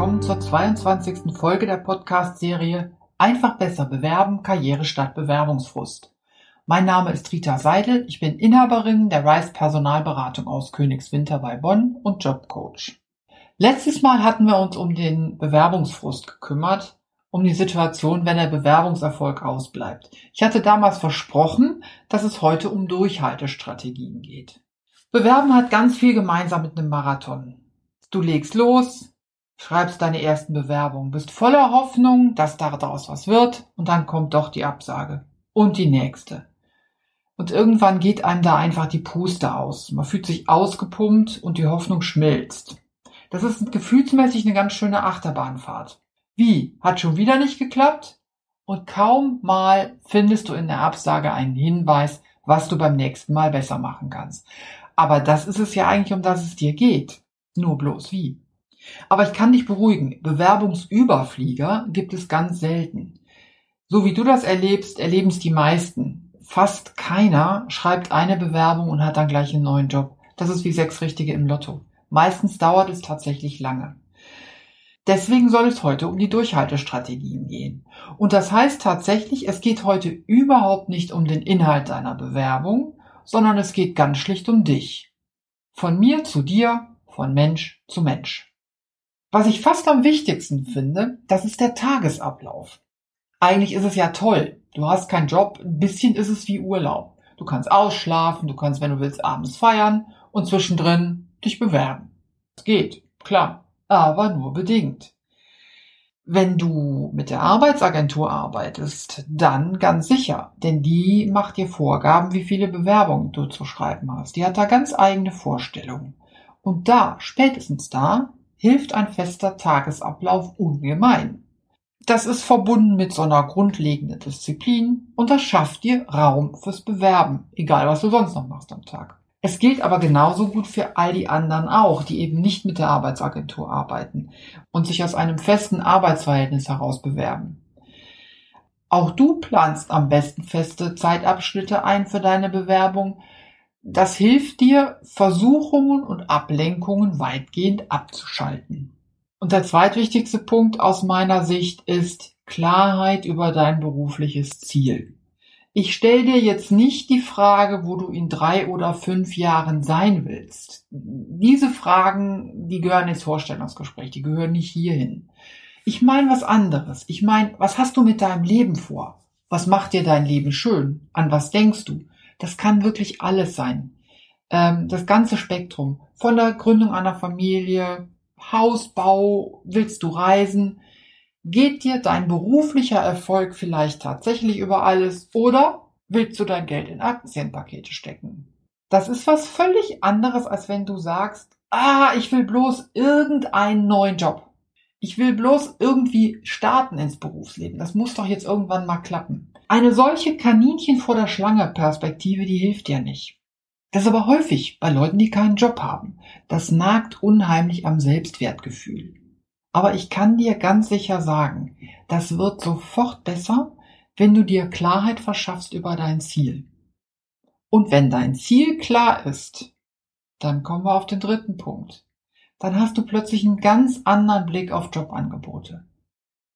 willkommen zur 22. Folge der Podcast-Serie Einfach besser bewerben, Karriere statt Bewerbungsfrust. Mein Name ist Rita Seidel, ich bin Inhaberin der Rice Personalberatung aus Königswinter bei Bonn und Jobcoach. Letztes Mal hatten wir uns um den Bewerbungsfrust gekümmert, um die Situation, wenn der Bewerbungserfolg ausbleibt. Ich hatte damals versprochen, dass es heute um Durchhaltestrategien geht. Bewerben hat ganz viel gemeinsam mit einem Marathon. Du legst los, schreibst deine ersten Bewerbungen, bist voller Hoffnung, dass daraus was wird und dann kommt doch die Absage und die nächste. Und irgendwann geht einem da einfach die Puste aus. Man fühlt sich ausgepumpt und die Hoffnung schmilzt. Das ist gefühlsmäßig eine ganz schöne Achterbahnfahrt. Wie? Hat schon wieder nicht geklappt? Und kaum mal findest du in der Absage einen Hinweis, was du beim nächsten Mal besser machen kannst. Aber das ist es ja eigentlich, um das es dir geht. Nur bloß wie. Aber ich kann dich beruhigen, Bewerbungsüberflieger gibt es ganz selten. So wie du das erlebst, erleben es die meisten. Fast keiner schreibt eine Bewerbung und hat dann gleich einen neuen Job. Das ist wie sechs Richtige im Lotto. Meistens dauert es tatsächlich lange. Deswegen soll es heute um die Durchhaltestrategien gehen. Und das heißt tatsächlich, es geht heute überhaupt nicht um den Inhalt deiner Bewerbung, sondern es geht ganz schlicht um dich. Von mir zu dir, von Mensch zu Mensch. Was ich fast am wichtigsten finde, das ist der Tagesablauf. Eigentlich ist es ja toll. Du hast keinen Job, ein bisschen ist es wie Urlaub. Du kannst ausschlafen, du kannst, wenn du willst, abends feiern und zwischendrin dich bewerben. Es geht, klar, aber nur bedingt. Wenn du mit der Arbeitsagentur arbeitest, dann ganz sicher, denn die macht dir Vorgaben, wie viele Bewerbungen du zu schreiben hast. Die hat da ganz eigene Vorstellungen. Und da, spätestens da, hilft ein fester Tagesablauf ungemein. Das ist verbunden mit so einer grundlegenden Disziplin und das schafft dir Raum fürs Bewerben, egal was du sonst noch machst am Tag. Es gilt aber genauso gut für all die anderen auch, die eben nicht mit der Arbeitsagentur arbeiten und sich aus einem festen Arbeitsverhältnis heraus bewerben. Auch du planst am besten feste Zeitabschnitte ein für deine Bewerbung, das hilft dir, Versuchungen und Ablenkungen weitgehend abzuschalten. Und der zweitwichtigste Punkt aus meiner Sicht ist Klarheit über dein berufliches Ziel. Ich stelle dir jetzt nicht die Frage, wo du in drei oder fünf Jahren sein willst. Diese Fragen, die gehören ins Vorstellungsgespräch, die gehören nicht hierhin. Ich meine was anderes. Ich meine, was hast du mit deinem Leben vor? Was macht dir dein Leben schön? An was denkst du? Das kann wirklich alles sein. Ähm, das ganze Spektrum. Von der Gründung einer Familie, Hausbau, willst du reisen? Geht dir dein beruflicher Erfolg vielleicht tatsächlich über alles oder willst du dein Geld in Aktienpakete stecken? Das ist was völlig anderes, als wenn du sagst, ah, ich will bloß irgendeinen neuen Job. Ich will bloß irgendwie starten ins Berufsleben. Das muss doch jetzt irgendwann mal klappen. Eine solche Kaninchen vor der Schlange Perspektive, die hilft dir nicht. Das ist aber häufig bei Leuten, die keinen Job haben. Das nagt unheimlich am Selbstwertgefühl. Aber ich kann dir ganz sicher sagen, das wird sofort besser, wenn du dir Klarheit verschaffst über dein Ziel. Und wenn dein Ziel klar ist, dann kommen wir auf den dritten Punkt. Dann hast du plötzlich einen ganz anderen Blick auf Jobangebote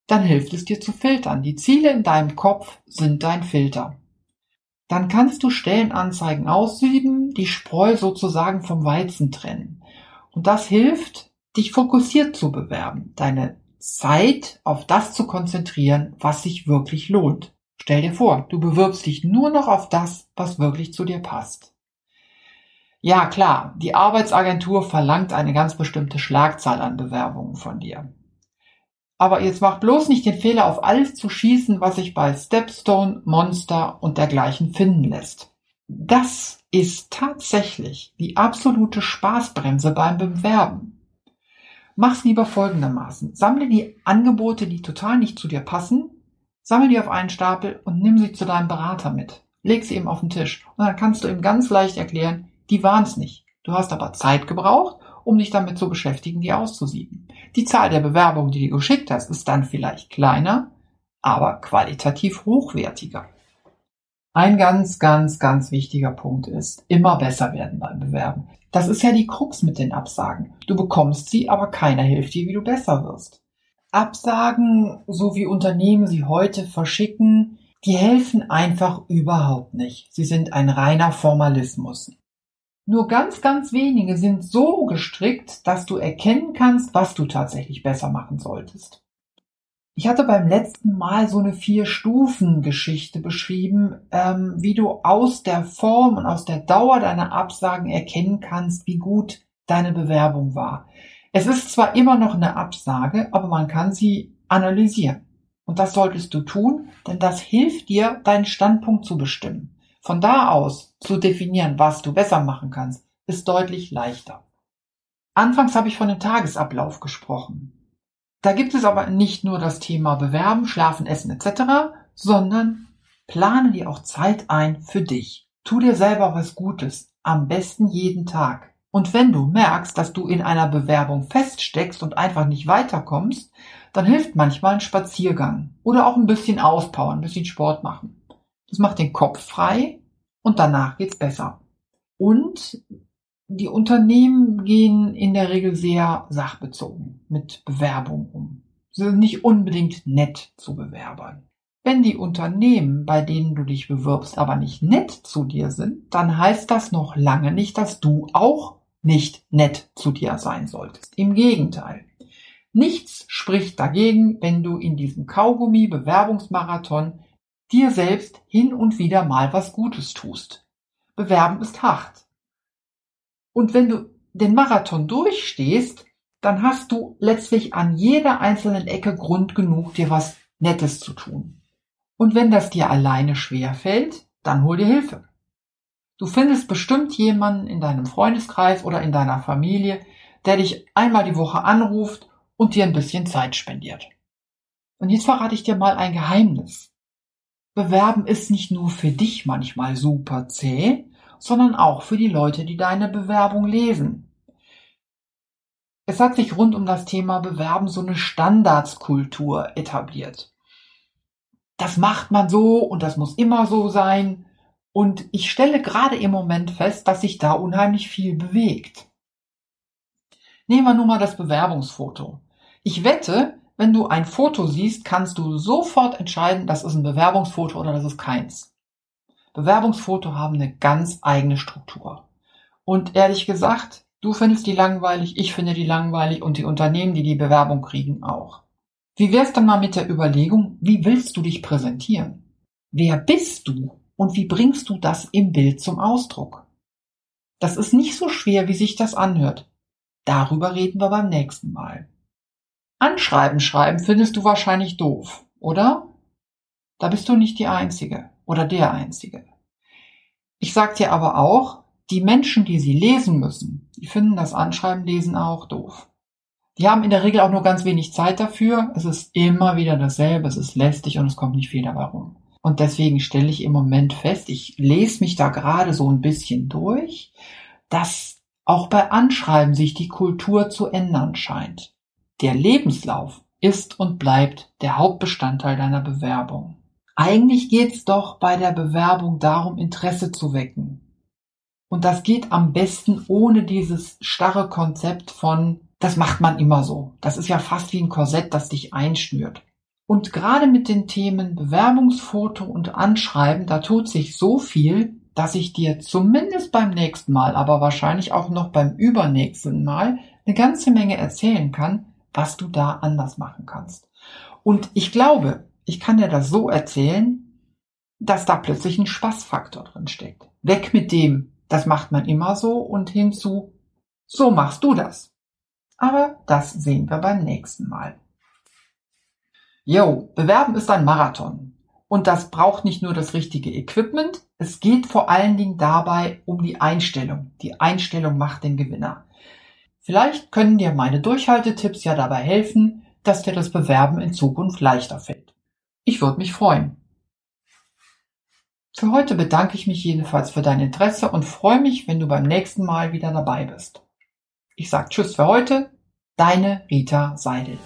dann hilft es dir zu filtern. Die Ziele in deinem Kopf sind dein Filter. Dann kannst du Stellenanzeigen aussieben, die Spreu sozusagen vom Weizen trennen. Und das hilft, dich fokussiert zu bewerben, deine Zeit auf das zu konzentrieren, was sich wirklich lohnt. Stell dir vor, du bewirbst dich nur noch auf das, was wirklich zu dir passt. Ja, klar, die Arbeitsagentur verlangt eine ganz bestimmte Schlagzahl an Bewerbungen von dir. Aber jetzt macht bloß nicht den Fehler, auf alles zu schießen, was sich bei Stepstone, Monster und dergleichen finden lässt. Das ist tatsächlich die absolute Spaßbremse beim Bewerben. Mach's lieber folgendermaßen. Sammle die Angebote, die total nicht zu dir passen, sammle die auf einen Stapel und nimm sie zu deinem Berater mit. Leg sie ihm auf den Tisch und dann kannst du ihm ganz leicht erklären, die waren's nicht. Du hast aber Zeit gebraucht um dich damit zu beschäftigen, die auszusieben. Die Zahl der Bewerbungen, die du geschickt hast, ist dann vielleicht kleiner, aber qualitativ hochwertiger. Ein ganz, ganz, ganz wichtiger Punkt ist, immer besser werden beim Bewerben. Das ist ja die Krux mit den Absagen. Du bekommst sie, aber keiner hilft dir, wie du besser wirst. Absagen, so wie Unternehmen sie heute verschicken, die helfen einfach überhaupt nicht. Sie sind ein reiner Formalismus. Nur ganz, ganz wenige sind so gestrickt, dass du erkennen kannst, was du tatsächlich besser machen solltest. Ich hatte beim letzten Mal so eine Vier-Stufen-Geschichte beschrieben, ähm, wie du aus der Form und aus der Dauer deiner Absagen erkennen kannst, wie gut deine Bewerbung war. Es ist zwar immer noch eine Absage, aber man kann sie analysieren. Und das solltest du tun, denn das hilft dir, deinen Standpunkt zu bestimmen. Von da aus zu definieren, was du besser machen kannst, ist deutlich leichter. Anfangs habe ich von dem Tagesablauf gesprochen. Da gibt es aber nicht nur das Thema Bewerben, Schlafen, Essen etc., sondern plane dir auch Zeit ein für dich. Tu dir selber was Gutes, am besten jeden Tag. Und wenn du merkst, dass du in einer Bewerbung feststeckst und einfach nicht weiterkommst, dann hilft manchmal ein Spaziergang oder auch ein bisschen auspowern, ein bisschen Sport machen. Das macht den Kopf frei und danach geht's besser. Und die Unternehmen gehen in der Regel sehr sachbezogen mit Bewerbung um. Sie sind nicht unbedingt nett zu Bewerbern. Wenn die Unternehmen, bei denen du dich bewirbst, aber nicht nett zu dir sind, dann heißt das noch lange nicht, dass du auch nicht nett zu dir sein solltest. Im Gegenteil. Nichts spricht dagegen, wenn du in diesem Kaugummi-Bewerbungsmarathon dir selbst hin und wieder mal was Gutes tust. Bewerben ist hart. Und wenn du den Marathon durchstehst, dann hast du letztlich an jeder einzelnen Ecke Grund genug, dir was Nettes zu tun. Und wenn das dir alleine schwer fällt, dann hol dir Hilfe. Du findest bestimmt jemanden in deinem Freundeskreis oder in deiner Familie, der dich einmal die Woche anruft und dir ein bisschen Zeit spendiert. Und jetzt verrate ich dir mal ein Geheimnis. Bewerben ist nicht nur für dich manchmal super zäh, sondern auch für die Leute, die deine Bewerbung lesen. Es hat sich rund um das Thema Bewerben so eine Standardskultur etabliert. Das macht man so und das muss immer so sein. Und ich stelle gerade im Moment fest, dass sich da unheimlich viel bewegt. Nehmen wir nun mal das Bewerbungsfoto. Ich wette, wenn du ein Foto siehst, kannst du sofort entscheiden, das ist ein Bewerbungsfoto oder das ist keins. Bewerbungsfoto haben eine ganz eigene Struktur. Und ehrlich gesagt, du findest die langweilig, ich finde die langweilig und die Unternehmen, die die Bewerbung kriegen, auch. Wie wär's dann mal mit der Überlegung, wie willst du dich präsentieren? Wer bist du und wie bringst du das im Bild zum Ausdruck? Das ist nicht so schwer, wie sich das anhört. Darüber reden wir beim nächsten Mal. Anschreiben schreiben findest du wahrscheinlich doof, oder? Da bist du nicht die Einzige oder der Einzige. Ich sag dir aber auch, die Menschen, die sie lesen müssen, die finden das Anschreiben lesen auch doof. Die haben in der Regel auch nur ganz wenig Zeit dafür. Es ist immer wieder dasselbe, es ist lästig und es kommt nicht viel dabei rum. Und deswegen stelle ich im Moment fest, ich lese mich da gerade so ein bisschen durch, dass auch bei Anschreiben sich die Kultur zu ändern scheint. Der Lebenslauf ist und bleibt der Hauptbestandteil deiner Bewerbung. Eigentlich geht's doch bei der Bewerbung darum, Interesse zu wecken. Und das geht am besten ohne dieses starre Konzept von, das macht man immer so. Das ist ja fast wie ein Korsett, das dich einschnürt. Und gerade mit den Themen Bewerbungsfoto und Anschreiben, da tut sich so viel, dass ich dir zumindest beim nächsten Mal, aber wahrscheinlich auch noch beim übernächsten Mal eine ganze Menge erzählen kann, was du da anders machen kannst. Und ich glaube, ich kann dir das so erzählen, dass da plötzlich ein Spaßfaktor drin steckt. Weg mit dem, das macht man immer so und hinzu, so machst du das. Aber das sehen wir beim nächsten Mal. Jo, bewerben ist ein Marathon. Und das braucht nicht nur das richtige Equipment, es geht vor allen Dingen dabei um die Einstellung. Die Einstellung macht den Gewinner. Vielleicht können dir meine Durchhaltetipps ja dabei helfen, dass dir das Bewerben in Zukunft leichter fällt. Ich würde mich freuen. Für heute bedanke ich mich jedenfalls für dein Interesse und freue mich, wenn du beim nächsten Mal wieder dabei bist. Ich sage Tschüss für heute, deine Rita Seidel.